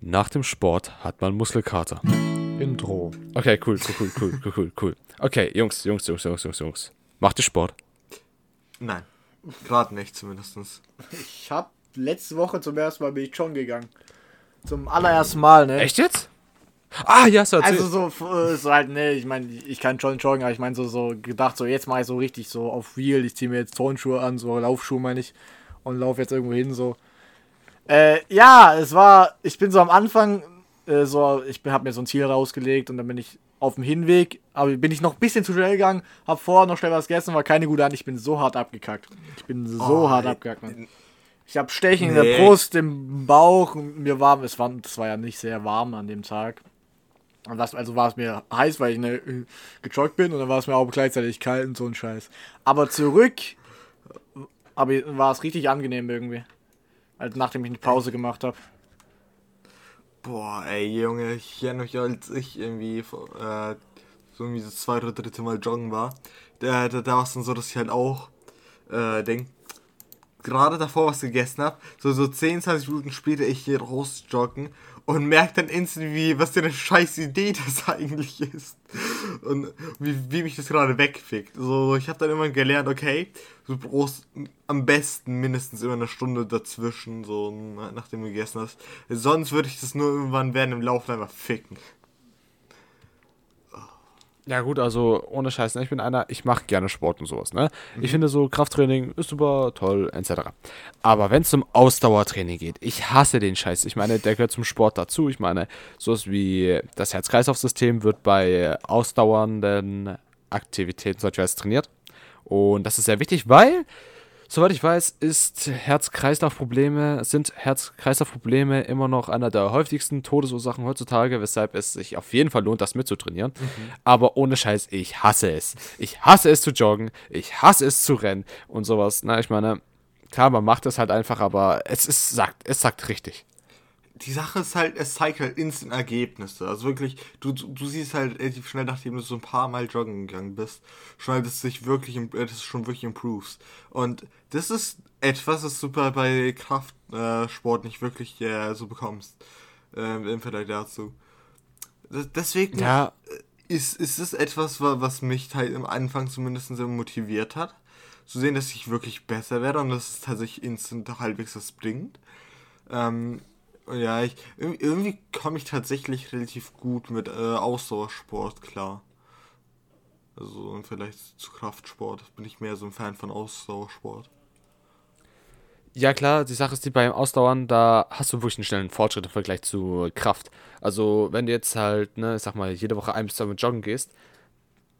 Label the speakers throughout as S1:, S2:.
S1: Nach dem Sport hat man Muskelkater.
S2: Intro.
S1: Okay, cool, cool, cool, cool, cool, cool, cool. Okay, Jungs, Jungs, Jungs, Jungs, Jungs, Jungs. Macht ihr Sport?
S3: Nein. Gerade nicht zumindest.
S2: Ich hab letzte Woche zum ersten Mal bin ich schon gegangen. Zum allerersten Mal, ne?
S1: Echt jetzt? Ah, ja, so erzählt.
S2: Also so, äh, so halt, ne, ich meine, ich kann schon joggen, aber ich meine so, so gedacht, so jetzt mache ich so richtig so auf Wheel, ich ziehe mir jetzt Turnschuhe an, so Laufschuhe meine ich, und laufe jetzt irgendwo hin, so. Äh, ja, es war, ich bin so am Anfang, äh, so, ich habe mir so ein Ziel rausgelegt und dann bin ich auf dem Hinweg, aber bin ich noch ein bisschen zu schnell gegangen, hab vorher noch schnell was gegessen, war keine gute Hand, ich bin so hart abgekackt. Ich bin so
S3: Oh,
S2: hart
S3: ey.
S2: abgekackt, Mann. Ich habe Stechen in
S3: Nee.
S2: der Brust, im Bauch, mir war, es war, es war ja nicht sehr warm an dem Tag. Und das, also war es mir heiß, weil ich ne, äh, gejoggt bin und dann war es mir auch gleichzeitig kalt und so ein Scheiß. Aber zurück aber war es richtig angenehm irgendwie. Also nachdem ich eine Pause gemacht habe.
S3: Boah, ey, Junge, ich erinnere mich, als ich irgendwie äh, so irgendwie das zweite oder dritte Mal joggen war. Da, da, da war es dann so, dass ich halt auch äh, denk, gerade davor was gegessen habe, so, so 10, 20 Minuten später ich hier raus joggen und merke dann instant, wie, was für eine scheiß Idee das eigentlich ist. Und wie, wie mich das gerade wegfickt. So, ich habe dann immer gelernt, okay, du brauchst am besten mindestens immer eine Stunde dazwischen, so na- nachdem du gegessen hast. Sonst würde ich das nur irgendwann während dem Laufen einfach ficken.
S1: Ja gut, also ohne Scheiß, ne? ich bin einer, ich mache gerne Sport und sowas, ne? Ich finde so Krafttraining ist super toll, etc. Aber wenn es um Ausdauertraining geht, ich hasse den Scheiß. Ich meine, der gehört zum Sport dazu. Ich meine, sowas wie das Herz-Kreislauf-System wird bei ausdauernden Aktivitäten solch was trainiert. Und das ist sehr wichtig, weil, soweit ich weiß, ist Herz-Kreislauf-Probleme, sind Herz-Kreislauf-Probleme immer noch einer der häufigsten Todesursachen heutzutage, weshalb es sich auf jeden Fall lohnt, das mitzutrainieren. Aber ohne Scheiß, ich hasse es. Ich hasse es zu joggen, ich hasse es zu rennen und sowas. Na, ich meine, klar, man macht es halt einfach, aber es ist, sagt, es sagt richtig.
S3: Die Sache ist halt, es zeigt halt instant Ergebnisse. Also wirklich, du, du siehst halt relativ schnell, nachdem du so ein paar Mal joggen gegangen bist, schon halt, dass es sich wirklich, äh, dass es schon wirklich improves. Und das ist etwas, das du bei, Kraftsport äh, nicht wirklich äh, so bekommst. Ähm, Im Vergleich dazu. Deswegen
S1: Ja,
S3: ist, ist es etwas, wa- was mich halt am Anfang zumindest sehr motiviert hat. Zu sehen, dass ich wirklich besser werde und dass es tatsächlich instant halbwegs was bringt. Ähm, ja, ich, irgendwie, komme ich tatsächlich relativ gut mit äh, Ausdauersport klar. Also Vergleich zu Kraftsport bin ich mehr so ein Fan von Ausdauersport.
S1: Ja, klar, die Sache ist die beim Ausdauern, da hast du wirklich einen schnellen Fortschritt im Vergleich zu Kraft. Also, wenn du jetzt halt, ne, ich sag mal, jede Woche ein bis zwei Mal joggen gehst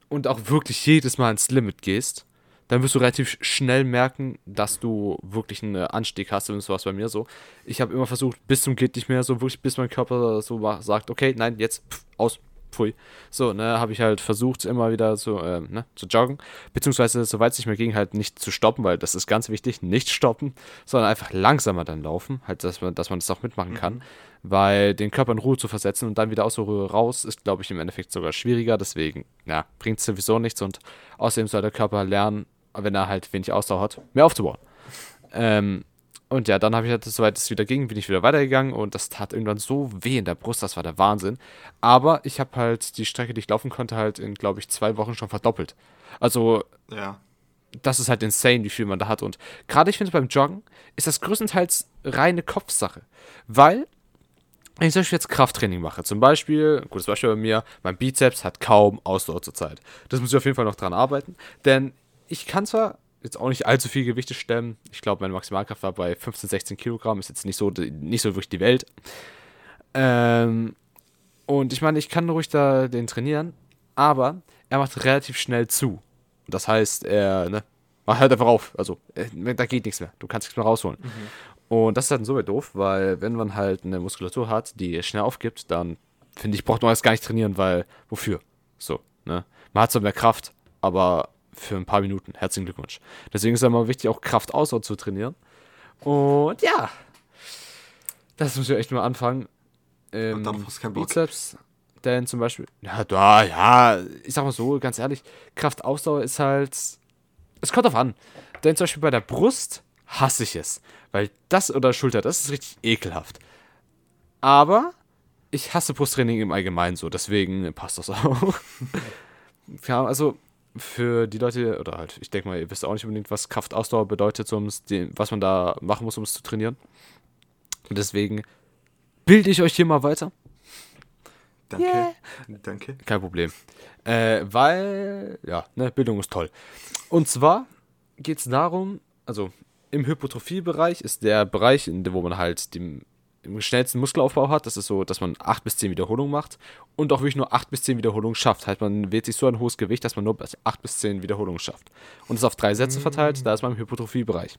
S1: und auch wirklich jedes Mal ins Limit gehst, dann wirst du relativ schnell merken, dass du wirklich einen Anstieg hast. Und so war es bei mir so. Ich habe immer versucht, bis zum geht nicht mehr, so wirklich, bis mein Körper so sagt, okay, nein, jetzt pff, aus, pfui. So, ne, habe ich halt versucht, immer wieder so, ähm, ne, zu joggen. Beziehungsweise, soweit es nicht mehr ging, halt nicht zu stoppen, weil das ist ganz wichtig, nicht stoppen, sondern einfach langsamer dann laufen, halt, dass man, dass man das auch mitmachen kann. Weil den Körper in Ruhe zu versetzen und dann wieder aus der Ruhe raus, ist, glaube ich, im Endeffekt sogar schwieriger. Deswegen, ja, bringt sowieso nichts und außerdem soll der Körper lernen, wenn er halt wenig Ausdauer hat, mehr aufzubauen. Ähm, und ja, dann habe ich halt, soweit es wieder ging, bin ich wieder weitergegangen und das tat irgendwann so weh in der Brust, das war der Wahnsinn. Aber ich habe halt die Strecke, die ich laufen konnte, halt in, glaube ich, zwei Wochen schon verdoppelt. Also,
S3: Ja.
S1: das ist halt insane, wie viel man da hat. Und gerade ich finde, beim Joggen ist das größtenteils reine Kopfsache. Weil, wenn ich zum Beispiel jetzt Krafttraining mache, zum Beispiel, gutes Beispiel bei mir, mein Bizeps hat kaum Ausdauer zurzeit. Das muss ich auf jeden Fall noch dran arbeiten. Denn ich kann zwar jetzt auch nicht allzu viel Gewichte stemmen. Ich glaube, meine Maximalkraft war bei 15, 16 Kilogramm. Ist jetzt nicht so, nicht so wirklich die Welt. Ähm, und ich meine, ich kann ruhig da den trainieren, aber er macht relativ schnell zu. Das heißt, er ne, macht halt einfach auf. Also, äh, da geht nichts mehr. Du kannst nichts mehr rausholen. Und das ist halt insoweit doof, weil wenn man halt eine Muskulatur hat, die schnell aufgibt, dann finde ich, braucht man das gar nicht trainieren, weil wofür? So, ne? Man hat zwar mehr Kraft, aber für ein paar Minuten. Herzlichen Glückwunsch. Deswegen ist es immer wichtig, auch Kraft Ausdauer zu trainieren. Und ja, das muss ich echt mal anfangen. Ähm,
S3: Und darauf hast du keinen Bock.
S1: Bizeps, denn zum Beispiel, ja, da, ja, ich sag mal so, ganz ehrlich, Kraftausdauer ist halt, es kommt drauf an. Denn zum Beispiel bei der Brust hasse ich es. Weil das oder Schulter, das ist richtig ekelhaft. Aber ich hasse Brusttraining im Allgemeinen so, deswegen passt das auch. ja, also für die Leute, oder halt, ich denke mal, ihr wisst auch nicht unbedingt, was Kraftausdauer bedeutet, so um's den, was man da machen muss, um es zu trainieren. Und deswegen bilde ich euch hier mal weiter.
S3: Danke.
S1: Yeah.
S3: Danke.
S1: Kein Problem. Äh, weil, ja, ne, Bildung ist toll. Und zwar geht es darum, also im Hypotrophiebereich ist der Bereich, in dem, wo man halt den schnellsten Muskelaufbau hat. Das ist so, dass man 8 bis 10 Wiederholungen macht und auch wirklich nur 8 bis 10 Wiederholungen schafft. Halt, man wählt sich so ein hohes Gewicht, dass man nur 8 bis 10 Wiederholungen schafft. Und das auf drei Sätze verteilt, da ist man im Hypotrophiebereich.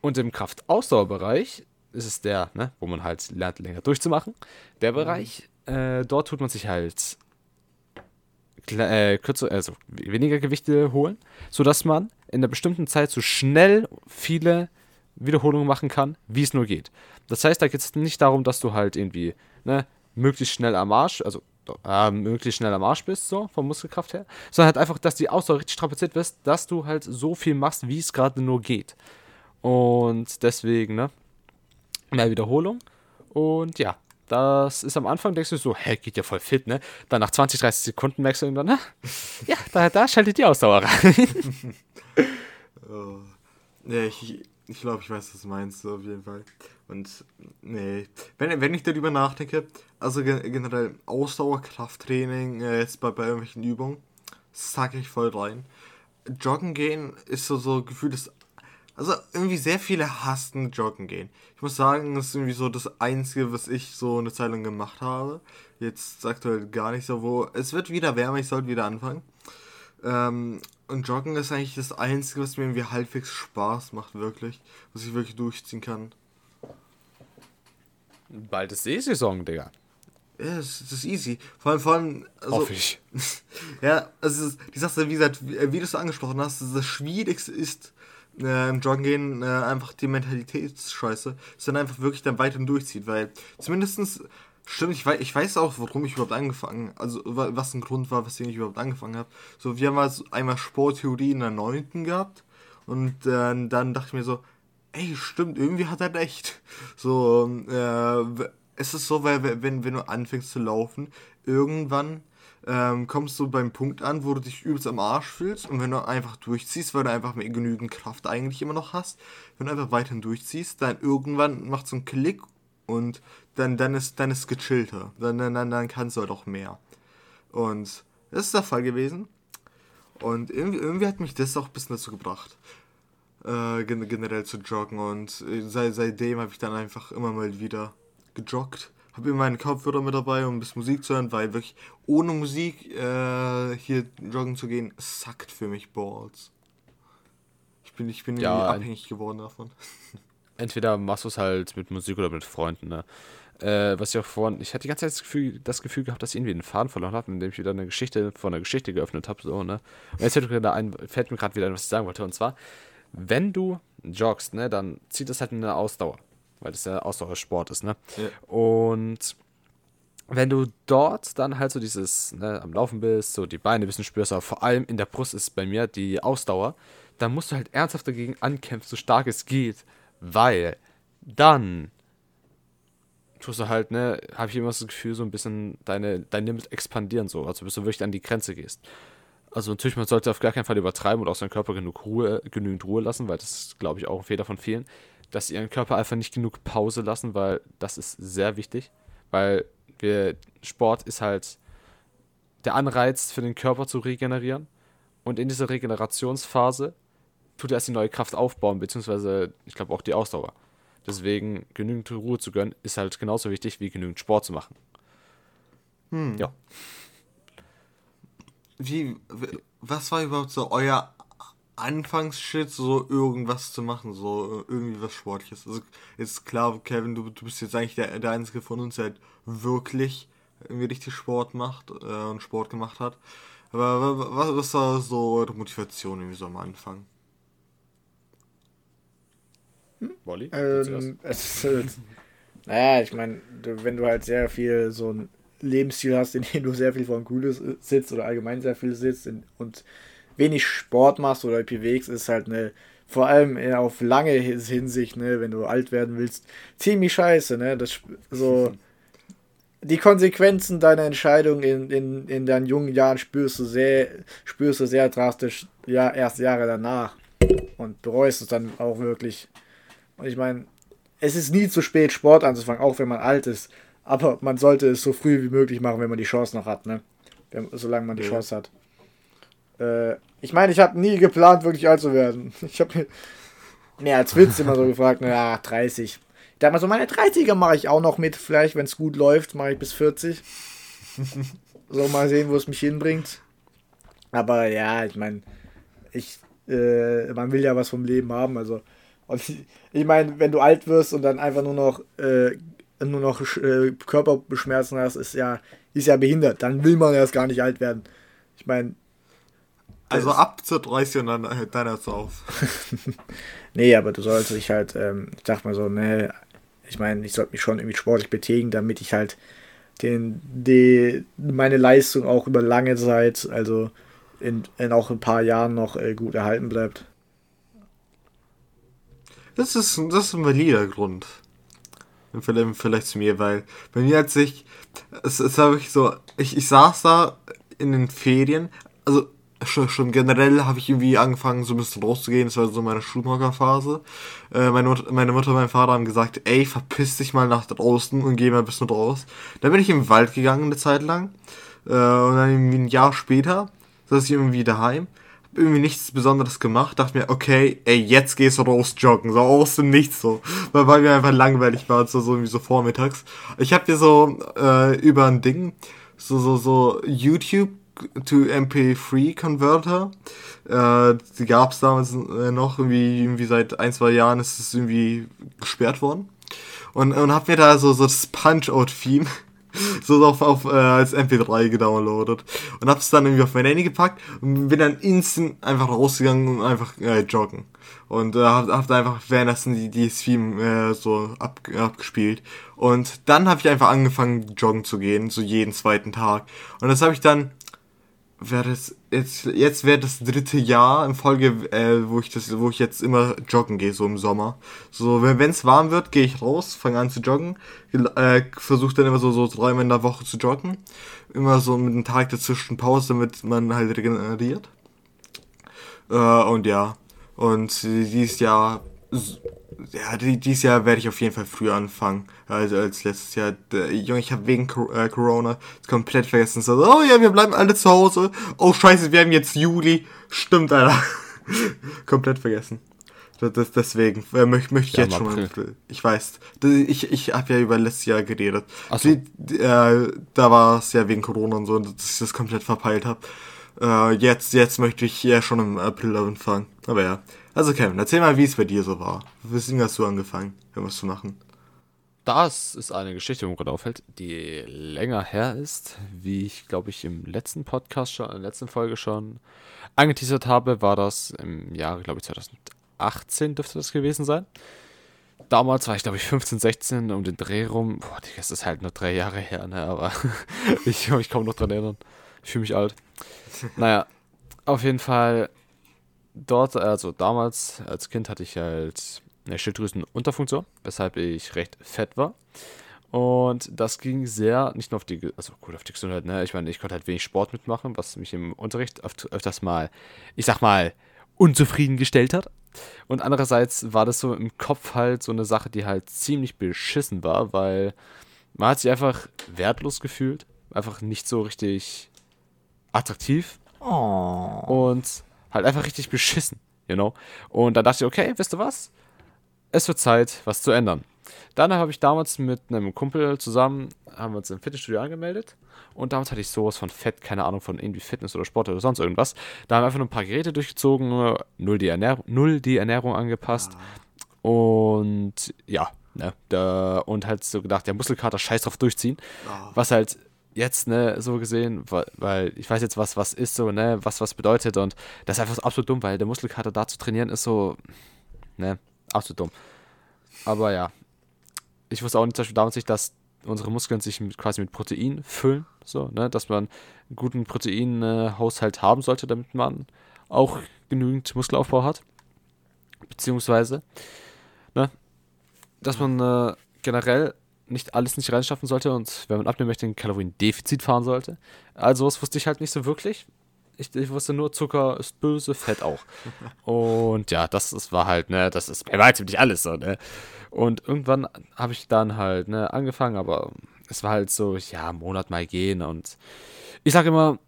S1: Und im Kraftausdauerbereich ist es der, ne, wo man halt lernt, länger durchzumachen. Der Bereich, äh, dort tut man sich halt äh, kürzer, also weniger Gewichte holen, sodass man in einer bestimmten Zeit so schnell viele Wiederholungen machen kann, wie es nur geht. Das heißt, da geht es nicht darum, dass du halt irgendwie ne, möglichst schnell am Arsch, also äh, möglichst schnell am Arsch bist, so vom Muskelkraft her, sondern halt einfach, dass die Ausdauer richtig strapaziert wirst, dass du halt so viel machst, wie es gerade nur geht. Und deswegen, ne, mehr Wiederholung. Und ja, das ist am Anfang, denkst du so, hä, geht ja voll fit, ne? Dann nach 20, 30 Sekunden merkst du irgendwann, na, ja, da, da schaltet die Ausdauer rein.
S3: Oh. Nee, ich, ich glaube, ich weiß, was du meinst, so auf jeden Fall. Und nee, wenn, wenn ich darüber nachdenke, also ge generell Ausdauer, Krafttraining, äh, jetzt bei, bei irgendwelchen Übungen, sag ich voll rein. Joggen gehen ist so, so gefühlt das. Also irgendwie sehr viele hassen Joggen gehen. Ich muss sagen, das ist irgendwie so das Einzige, was ich so eine Zeit lang gemacht habe. Jetzt aktuell gar nicht so, wo. Es wird wieder wärmer, ich sollte wieder anfangen. Ähm, und Joggen ist eigentlich das Einzige, was mir irgendwie halbwegs Spaß macht, wirklich. Was ich wirklich durchziehen kann.
S1: Bald ist Seesaison, Digga.
S3: Ja, das, das ist easy. Vor allem, vor allem. Also,
S1: Hoffe ich.
S3: Ja, also die Sache, wie gesagt, wie, du es angesprochen hast, das Schwierigste ist äh, im Joggen gehen äh, einfach die Mentalitätsscheiße, dass dann einfach wirklich dann weiterhin durchzieht, weil zumindestens stimmt, ich weiß, ich weiß auch, warum ich überhaupt angefangen, also wa- was ein Grund war, weswegen ich überhaupt angefangen habe. So, wir haben also einmal Sporttheorie in der neunten gehabt und äh, dann dachte ich mir so, ey, stimmt, irgendwie hat er recht. So, äh, w- es ist so, weil wenn, wenn du anfängst zu laufen, irgendwann ähm, kommst du beim Punkt an, wo du dich übelst am Arsch fühlst und wenn du einfach durchziehst, weil du einfach mehr genügend Kraft eigentlich immer noch hast, wenn du einfach weiterhin durchziehst, dann irgendwann macht so einen Klick und dann, dann ist dann ist gechillter. Dann, dann, dann, dann kannst du halt auch mehr. Und das ist der Fall gewesen. Und irgendwie, irgendwie hat mich das auch ein bisschen dazu gebracht, äh, gen generell zu joggen. Und äh, seit, seitdem habe ich dann einfach immer mal wieder gejoggt. Habe immer meinen Kopfhörer mit dabei, um ein bisschen Musik zu hören, weil wirklich ohne Musik äh, hier joggen zu gehen, sackt für mich Balls. Ich bin, ich bin
S1: Ja,
S3: abhängig geworden davon.
S1: Entweder machst du es halt mit Musik oder mit Freunden, ne? Äh, was ich auch vorhin, ich hatte die ganze Zeit das Gefühl, das Gefühl gehabt, dass ich irgendwie den Faden verloren habe, indem ich wieder eine Geschichte von einer Geschichte geöffnet habe, so, ne? Und jetzt fällt mir gerade wieder ein, was ich sagen wollte. Und zwar, wenn du joggst, ne, dann zieht das halt in eine Ausdauer, weil das ja Ausdauersport ist, ne?
S3: Ja.
S1: Und wenn du dort dann halt so dieses, ne, am Laufen bist, so die Beine ein bisschen spürst, aber vor allem in der Brust ist bei mir die Ausdauer, dann musst du halt ernsthaft dagegen ankämpfen, so stark es geht, weil dann tust du halt, ne, habe ich immer das Gefühl, so ein bisschen deine, dein Limit expandieren, so, also bis du wirklich an die Grenze gehst. Also natürlich, man sollte auf gar keinen Fall übertreiben und auch seinen Körper genug Ruhe, genügend Ruhe lassen, weil das ist, glaube ich, auch ein Fehler von vielen, dass sie ihren Körper einfach nicht genug Pause lassen, weil das ist sehr wichtig, weil wir, Sport ist halt der Anreiz für den Körper zu regenerieren. Und in dieser Regenerationsphase tut er erst die neue Kraft aufbauen, beziehungsweise ich glaube auch die Ausdauer. Deswegen genügend Ruhe zu gönnen, ist halt genauso wichtig wie genügend Sport zu machen.
S3: Hm.
S1: Ja.
S3: Wie, was war überhaupt so euer Anfangsshit, so irgendwas zu machen, so äh, irgendwie was Sportliches? Also ist klar, Kevin, du, du bist jetzt eigentlich der, der Einzige von uns, der halt wirklich richtig Sport macht äh, und Sport gemacht hat. Aber wa- wa- was war so eure Motivation irgendwie so am Anfang?
S1: Wolli?
S2: Ähm, es äh, naja, ich meine, wenn du halt sehr viel so ein Lebensstil hast, in dem du sehr viel vom Cooles sitzt oder allgemein sehr viel sitzt in, und wenig Sport machst oder bewegst, ist halt eine vor allem äh, auf lange Hinsicht, ne, wenn du alt werden willst, ziemlich scheiße, ne? Das so die Konsequenzen deiner Entscheidung in, in, in deinen jungen Jahren spürst du sehr, spürst du sehr drastisch, ja, erst Jahre danach. Und bereust es dann auch wirklich. Und ich meine, es ist nie zu spät, Sport anzufangen, auch wenn man alt ist. Aber man sollte es so früh wie möglich machen, wenn man die Chance noch hat, ne? Solange man die ja. Chance hat. Äh, ich meine, ich habe nie geplant, wirklich alt zu werden. Ich habe mir mehr als Witz immer so gefragt, naja, 30. Da mal so meine 30er mache ich auch noch mit, vielleicht, wenn es gut läuft, mache ich bis 40. so mal sehen, wo es mich hinbringt. Aber ja, ich meine, ich, äh, man will ja was vom Leben haben, also. Und ich meine, wenn du alt wirst und dann einfach nur noch, äh, nur noch äh, Körperbeschmerzen hast, ist ja, ist ja behindert. Dann will man erst gar nicht alt werden. Ich meine,
S3: also ab zur 30 und dann, dann hört's auf.
S2: nee, aber du solltest dich halt, ähm, ich sag mal so, ne, ich meine, ich sollte mich schon irgendwie sportlich betätigen, damit ich halt den, die, meine Leistung auch über lange Zeit, also in, in auch ein paar Jahren noch äh, gut erhalten bleibt.
S3: Das ist, das ist ein valider Grund. Vielleicht, vielleicht zu mir, weil bei mir hat sich, es, es war wirklich so, ich, ich saß da in den Ferien, also schon, schon generell habe ich irgendwie angefangen, so ein bisschen rauszugehen. Das war so meine Schulmockerphase. Äh, meine, meine Mutter und mein Vater haben gesagt, ey, verpiss dich mal nach draußen und geh mal ein bisschen raus. Dann bin ich im Wald gegangen eine Zeit lang. Äh, und dann irgendwie ein Jahr später saß ich irgendwie daheim. Irgendwie nichts Besonderes gemacht. Dachte mir, okay, ey, jetzt gehst du raus joggen. So aus dem Nichts so. Weil, weil mir einfach langweilig war, so, so irgendwie so vormittags. Ich habe hier so äh, über ein Ding, so, so, so YouTube to MP3 Converter. Äh, die gab es damals äh, noch, irgendwie, irgendwie seit ein, zwei Jahren ist es irgendwie gesperrt worden. Und, und hab mir da so, so das Punch-Out-Theme so auf, auf äh, als MP3 gedownloadet. Und hab's dann irgendwie auf mein Handy gepackt und bin dann instant einfach rausgegangen und einfach äh, joggen. Und äh, hab, hab einfach währenddessen die, die Stream äh, so ab, abgespielt. Und dann habe ich einfach angefangen joggen zu gehen so jeden zweiten Tag. Und das habe ich dann wäre das jetzt jetzt wäre das dritte Jahr in Folge, äh, wo ich das, wo ich jetzt immer joggen gehe so im Sommer. So wenn es warm wird, gehe ich raus, fange an zu joggen, äh, versuche dann immer so so dreimal in der Woche zu joggen, immer so mit einem Tag dazwischen Pause, damit man halt regeneriert. Äh, und ja und dieses Jahr ja, dieses Jahr werde ich auf jeden Fall früher anfangen als, als letztes Jahr. Junge, ich habe wegen äh, Corona komplett vergessen. So, oh ja, wir bleiben alle zu Hause. Oh scheiße, wir haben jetzt Juli. Stimmt, Alter. komplett vergessen. Das, deswegen äh, möchte möcht ich ja, jetzt schon mal. Ich weiß. Ich, ich habe ja über letztes Jahr geredet. Ach so. Die, äh, da war es ja wegen Corona und so, dass ich das komplett verpeilt habe. Äh, jetzt, jetzt möchte ich ja schon im April anfangen. Aber ja. Also Kevin, erzähl mal, wie es bei dir so war. Weswegen hast du angefangen, irgendwas zu machen?
S1: Das ist eine Geschichte, die mir gerade auffällt, die länger her ist, wie ich glaube ich im letzten Podcast schon, in der letzten Folge schon angeteasert habe, war das im Jahre, glaube ich, 2018 dürfte das gewesen sein. Damals war ich, glaube ich, 15, 16 um den Dreh rum. Boah, das ist halt nur drei Jahre her, ne? Aber ich kann mich kaum noch dran erinnern. Ich fühle mich alt. Naja, auf jeden Fall dort, also damals als Kind hatte ich halt eine Schilddrüsenunterfunktion, weshalb ich recht fett war. Und das ging sehr, nicht nur auf die, also gut, auf die Gesundheit, ne? Ich meine, ich konnte halt wenig Sport mitmachen, was mich im Unterricht öfters mal, ich sag mal, unzufrieden gestellt hat. Und andererseits war das so im Kopf halt so eine Sache, die halt ziemlich beschissen war, weil man hat sich einfach wertlos gefühlt, einfach nicht so richtig attraktiv. Oh. Und halt einfach richtig beschissen, you know. Und dann dachte ich, okay, wisst ihr was? Es wird Zeit, was zu ändern. Dann habe ich damals mit einem Kumpel zusammen, haben wir uns im Fitnessstudio angemeldet. Und damals hatte ich sowas von Fett, keine Ahnung von irgendwie Fitness oder Sport oder sonst irgendwas. Da haben wir einfach nur ein paar Geräte durchgezogen, null die, Ernähr null die Ernährung angepasst. Und ja, ne, da, und halt so gedacht, der Muskelkater scheiß drauf durchziehen. Ah. Was halt jetzt, ne, so gesehen, weil, ich weiß jetzt, was was ist so, ne, was was bedeutet und das ist einfach absolut dumm, weil der Muskelkater da zu trainieren ist so, ne, absolut dumm. Aber ja, ich wusste auch nicht, zum Beispiel damals nicht, dass unsere Muskeln sich mit, quasi mit Protein füllen, so, ne, dass man einen guten Proteinhaushalt haben sollte, damit man auch genügend Muskelaufbau hat. beziehungsweise, ne, dass man äh, generell nicht alles nicht reinschaffen sollte und wenn man abnehmen möchte, ein Kaloriendefizit fahren sollte. Also das wusste ich halt nicht so wirklich. Ich, ich wusste nur, Zucker ist böse, Fett auch. Und ja, das, das war halt, ne, das ist bei weitem nicht alles so, ne. Und irgendwann habe ich dann halt, ne, angefangen, aber es war halt so, ja, Monat mal gehen und ich sage immer,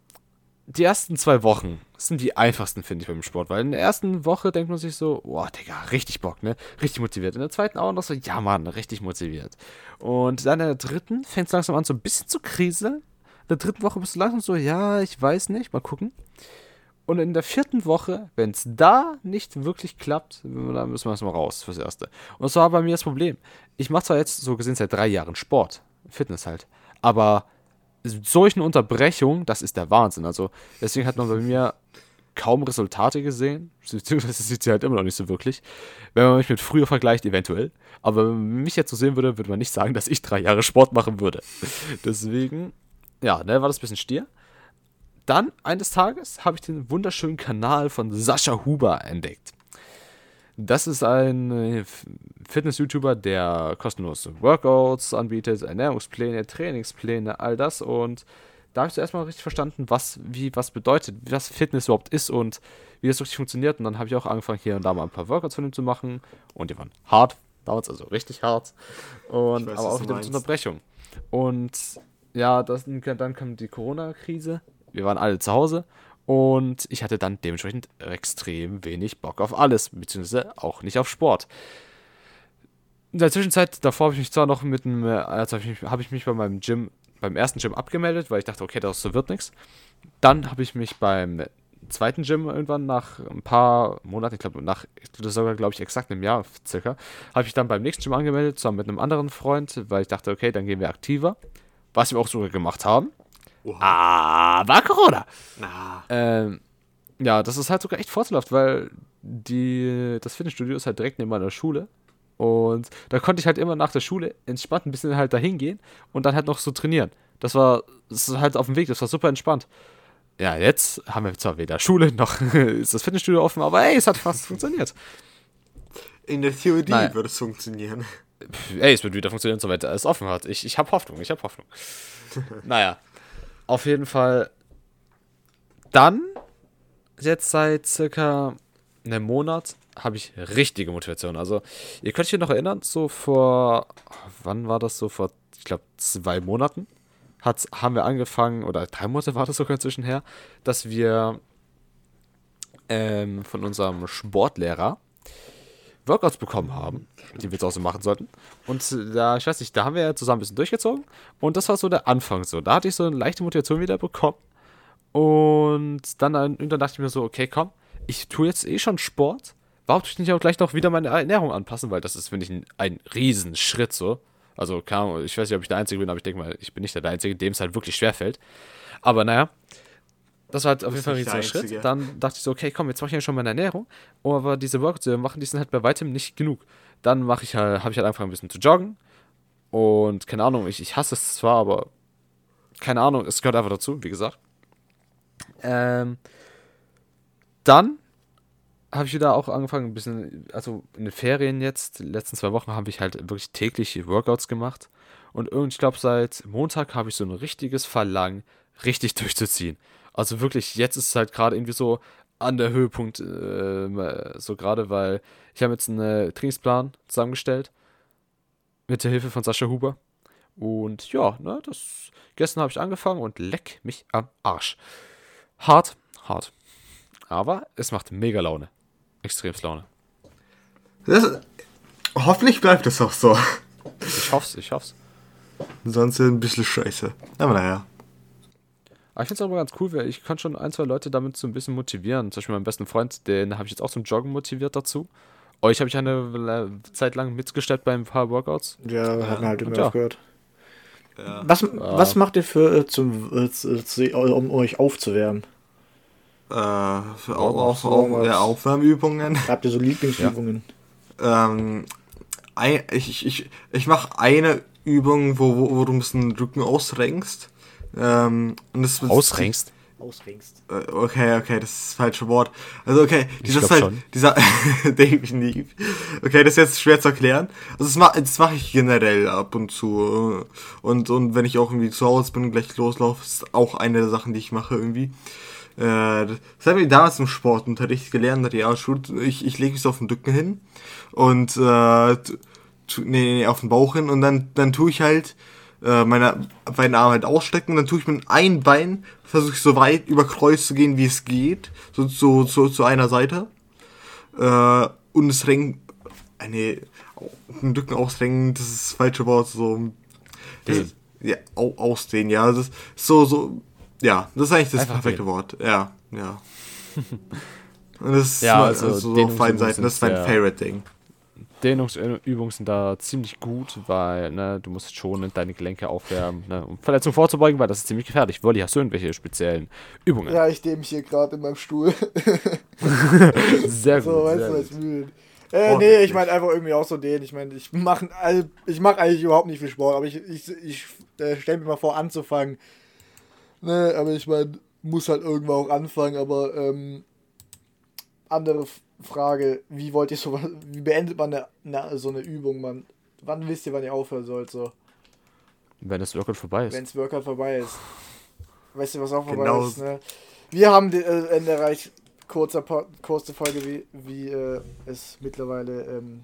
S1: die ersten zwei Wochen sind die einfachsten, finde ich, beim Sport, weil in der ersten Woche denkt man sich so, boah, Digga, richtig Bock, ne? Richtig motiviert. In der zweiten auch noch so, ja, Mann, richtig motiviert. Und dann in der dritten fängt es langsam an, so ein bisschen zu kriseln. In der dritten Woche bist du langsam so, ja, ich weiß nicht, mal gucken. Und in der vierten Woche, wenn es da nicht wirklich klappt, dann müssen wir erstmal raus fürs Erste. Und das war bei mir das Problem. Ich mache zwar jetzt so gesehen seit drei Jahren Sport, Fitness halt, aber solchen Unterbrechungen, das ist der Wahnsinn. Also deswegen hat man bei mir kaum Resultate gesehen, beziehungsweise sieht sie halt immer noch nicht so wirklich. Wenn man mich mit früher vergleicht, eventuell. Aber wenn man mich jetzt so sehen würde, würde man nicht sagen, dass ich drei Jahre Sport machen würde. Deswegen, ja, ne, war das ein bisschen stier. Dann, eines Tages, habe ich den wunderschönen Kanal von Sascha Huber entdeckt. Das ist ein äh, Fitness-YouTuber, der kostenlose Workouts anbietet, Ernährungspläne, Trainingspläne, all das. Und da habe ich zuerst mal richtig verstanden, was, wie, was bedeutet, was Fitness überhaupt ist und wie das wirklich funktioniert. Und dann habe ich auch angefangen, hier und da mal ein paar Workouts von ihm zu machen. Und die waren hart, damals also richtig hart. Und weiß, aber auch wieder mit Unterbrechung. Und ja, das, dann kam die Corona-Krise. Wir waren alle zu Hause und ich hatte dann dementsprechend extrem wenig Bock auf alles, beziehungsweise auch nicht auf Sport. In der Zwischenzeit, davor habe ich mich zwar noch mit einem, also habe ich, hab ich mich bei meinem Gym, beim ersten Gym abgemeldet, weil ich dachte, okay, das wird nichts. Dann habe ich mich beim zweiten Gym irgendwann nach ein paar Monaten, ich glaube nach, das sogar glaube ich exakt einem Jahr circa, habe ich dann beim nächsten Gym angemeldet, zusammen mit einem anderen Freund, weil ich dachte, okay, dann gehen wir aktiver. Was wir auch sogar gemacht haben. Oha. Aber Corona. Na. Ähm, ja, das ist halt sogar echt vorteilhaft, weil die, das Fitnessstudio ist halt direkt neben meiner Schule. Und da konnte ich halt immer nach der Schule entspannt ein bisschen halt dahin gehen und dann halt noch so trainieren. Das war, das ist halt auf dem Weg, das war super entspannt. Ja, jetzt haben wir zwar weder Schule noch ist das Fitnessstudio offen, aber ey, es hat fast funktioniert.
S3: In der Theorie naja. wird es funktionieren.
S1: Ey, es wird wieder funktionieren, soweit es offen hat. Ich, ich habe Hoffnung, ich habe Hoffnung. naja. Auf jeden Fall. Dann, jetzt seit circa einem Monat, habe ich richtige Motivation. Also, ihr könnt euch noch erinnern, so vor, wann war das so? Vor, ich glaube, zwei Monaten hat, haben wir angefangen, oder drei Monate war das sogar inzwischen her, dass wir ähm, von unserem Sportlehrer Workouts bekommen haben, die wir auch so machen sollten. Und da, ich weiß nicht, da haben wir ja zusammen ein bisschen durchgezogen. Und das war so der Anfang so. Da hatte ich so eine leichte Motivation wieder bekommen. Und dann, dann dachte ich mir so, okay, komm, ich tue jetzt eh schon Sport. Warum tue ich nicht auch gleich noch wieder meine Ernährung anpassen? Weil das ist, finde ich, ein, ein Riesenschritt so. Also, ich weiß nicht, ob ich der Einzige bin, aber ich denke mal, ich bin nicht der Einzige, dem es halt wirklich schwerfällt. Aber naja, das war halt auf jeden Fall ein riesiger Schritt. Dann dachte ich so, okay, komm, jetzt mache ich ja schon meine Ernährung. Aber diese Workouts, die wir machen, die sind halt bei weitem nicht genug. Dann mache ich halt, habe ich halt angefangen ein bisschen zu joggen. Und keine Ahnung, ich, ich hasse es zwar, aber keine Ahnung, es gehört einfach dazu, wie gesagt. Ähm, dann habe ich wieder auch angefangen, ein bisschen, also in den Ferien jetzt, die letzten zwei Wochen habe ich halt wirklich täglich Workouts gemacht. Und ich glaube, seit Montag habe ich so ein richtiges Verlangen, richtig durchzuziehen. Also wirklich, jetzt ist es halt gerade irgendwie so an der Höhepunkt, äh, so gerade, weil ich habe jetzt einen Trainingsplan zusammengestellt mit der Hilfe von Sascha Huber. Und ja, ne, das gestern habe ich angefangen und leck mich am Arsch. Hart, hart. Aber es macht mega Laune. Extremst Laune.
S3: Das, hoffentlich bleibt es auch so.
S1: Ich hoff's, ich hoff's.
S3: Sonst ein bisschen scheiße. Aber naja.
S1: Aber ich finde es aber ganz cool, weil ich kann schon ein, zwei Leute damit so ein bisschen motivieren. Zum Beispiel meinen besten Freund, den habe ich jetzt auch zum Joggen motiviert dazu. Euch habe ich eine Zeit lang mitgestellt bei ein paar Workouts.
S2: Ja, ja. haben halt immer ja. aufgehört. Ja. Was, ja. was macht ihr für äh, zum, äh, um euch aufzuwärmen?
S3: Äh, für auf, auf, auf, ja, Aufwärmübungen.
S2: Habt ihr so Lieblingsübungen?
S3: Ähm, ein, ich ich, ich mache eine Übung, wo, wo, wo du ein bisschen den Rücken ausrenkst. Ähm, und das
S1: Ausrenkst?
S2: ausringst.
S3: Äh, Okay, okay, das ist das falsche Wort. Also okay, dieser
S1: glaub
S3: halt,
S1: schon.
S3: dieser definitiv. Okay, das ist jetzt schwer zu erklären. Also das mache das mach ich generell ab und zu und und wenn ich auch irgendwie zu Hause bin und gleich loslaufe, ist auch eine der Sachen, die ich mache irgendwie. Äh, das haben wir damals im Sportunterricht gelernt, ja, ich, ich lege mich so auf den Rücken hin und äh, tu, nee, nee, auf den Bauch hin und dann dann tue ich halt äh, meine beiden Arme halt ausstrecken und dann tue ich mit ein Bein, versuche ich so weit über Kreuz zu gehen, wie es geht, so, so, so zu einer Seite. Äh, und es renkt, äh, nee, den Rücken ausrenken, das ist das falsche Wort, so, das ist, ja, au, ausdehnen, ja, das ist so, so, ja, das ist eigentlich das
S1: Einfach
S3: perfekte
S1: dehnen.
S3: Wort, ja, ja. Und das ist
S1: Ja,
S3: mal-
S1: also
S3: so auf beiden Seiten, das ist mein
S1: sehr-
S3: Favorite-Ding.
S1: Dehnungsübungen sind da ziemlich gut, weil ne, du musst schon deine Gelenke aufwärmen, ne, um Verletzungen vorzubeugen, weil das ist ziemlich gefährlich. Wolli, hast du irgendwelche speziellen Übungen?
S2: Ja, ich dehne mich hier gerade in meinem Stuhl.
S1: Sehr gut.
S2: so, weißt du, was ich will. Äh, nee,
S3: Ordentlich.
S2: ich meine einfach irgendwie auch so den. Ich meine, ich mache also, ich mach eigentlich überhaupt nicht viel Sport, aber ich, ich, ich äh, stelle mir mal vor, anzufangen. Ne, aber ich meine, muss halt irgendwo auch anfangen, aber ähm, andere Frage, wie wollt ihr so wie beendet man eine, eine, so eine Übung, man? Wann wisst ihr, wann ihr aufhören sollt, so?
S1: Wenn das Workout vorbei ist.
S2: Wenn's Workout vorbei ist. Weißt du, was auch vorbei
S3: Genau.
S2: ist, ne? Wir haben die, äh, Ende erreicht, kurzer, kurze Folge, wie, wie äh, es mittlerweile ähm,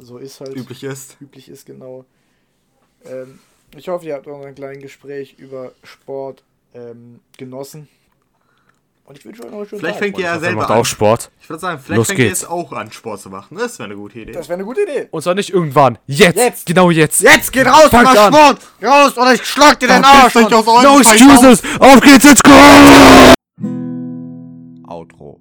S2: so ist halt.
S3: Üblich ist.
S2: Üblich ist, genau. Ähm, ich hoffe, ihr habt auch ein kleines Gespräch über Sport ähm, genossen. Und ich wünsche euch noch einen schönen
S3: Vielleicht
S2: Tag.
S3: fängt ihr ja
S1: Er
S3: selber
S1: macht
S3: an.
S1: auch Sport.
S3: Ich würde sagen, vielleicht
S1: Los
S3: fängt ihr
S1: geht's.
S3: jetzt auch an, Sport zu machen. Das wäre eine gute Idee.
S2: Das wäre eine gute Idee.
S1: Und zwar nicht irgendwann. Jetzt!
S2: Jetzt!
S1: Genau jetzt!
S2: Jetzt geht raus,
S1: Fangt
S2: mach
S1: an.
S2: Sport! Raus, oder ich schlag dir den Arsch!
S3: euch aus
S1: No excuses! Auf geht's, let's go!
S4: Outro.